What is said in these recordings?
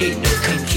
hate.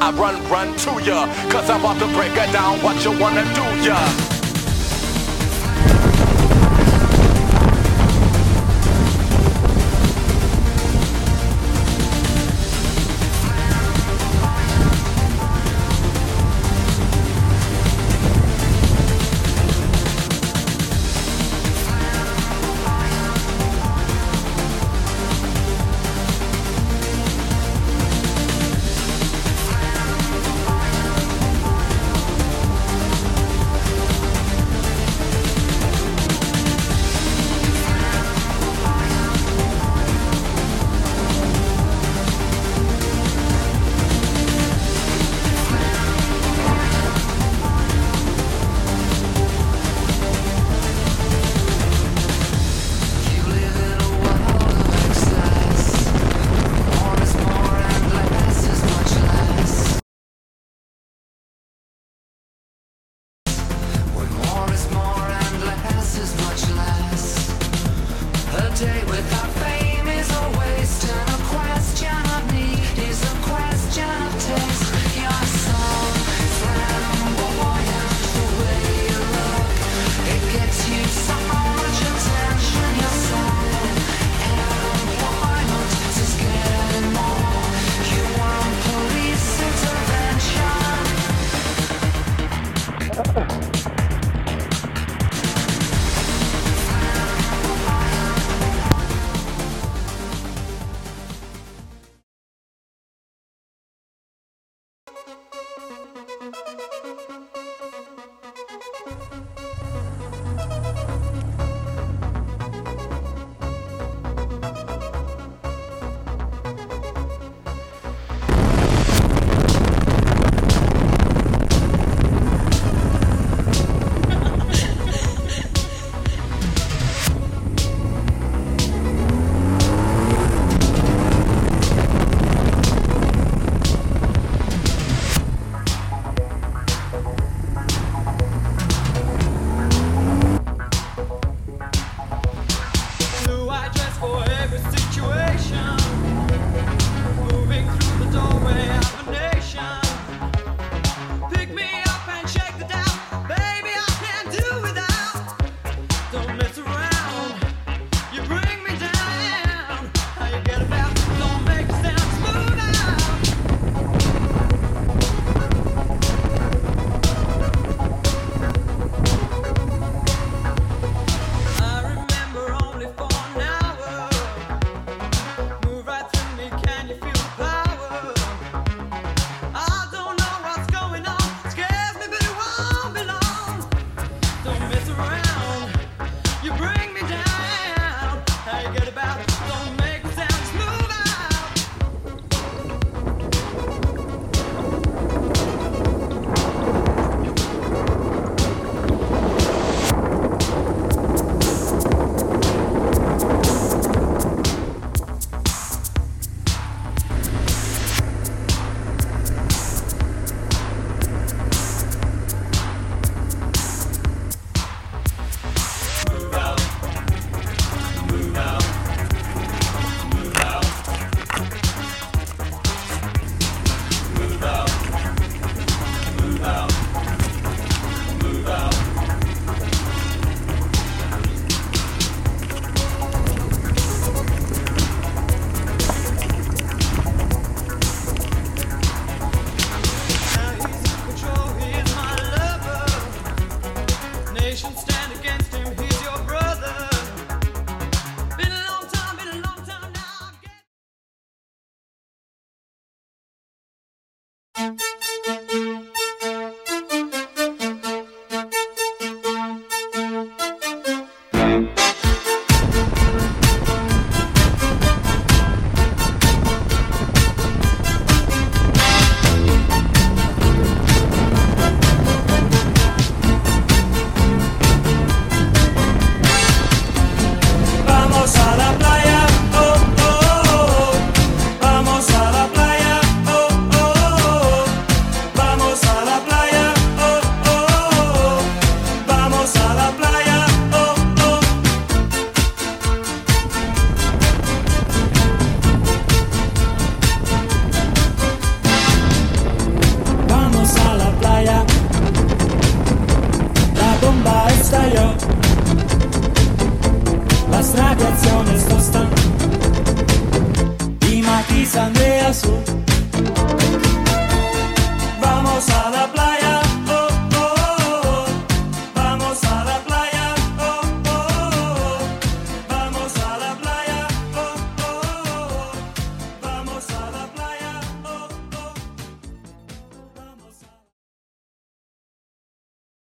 I, run, run to ya. Cause I'm about to break it down what you wanna do, ya.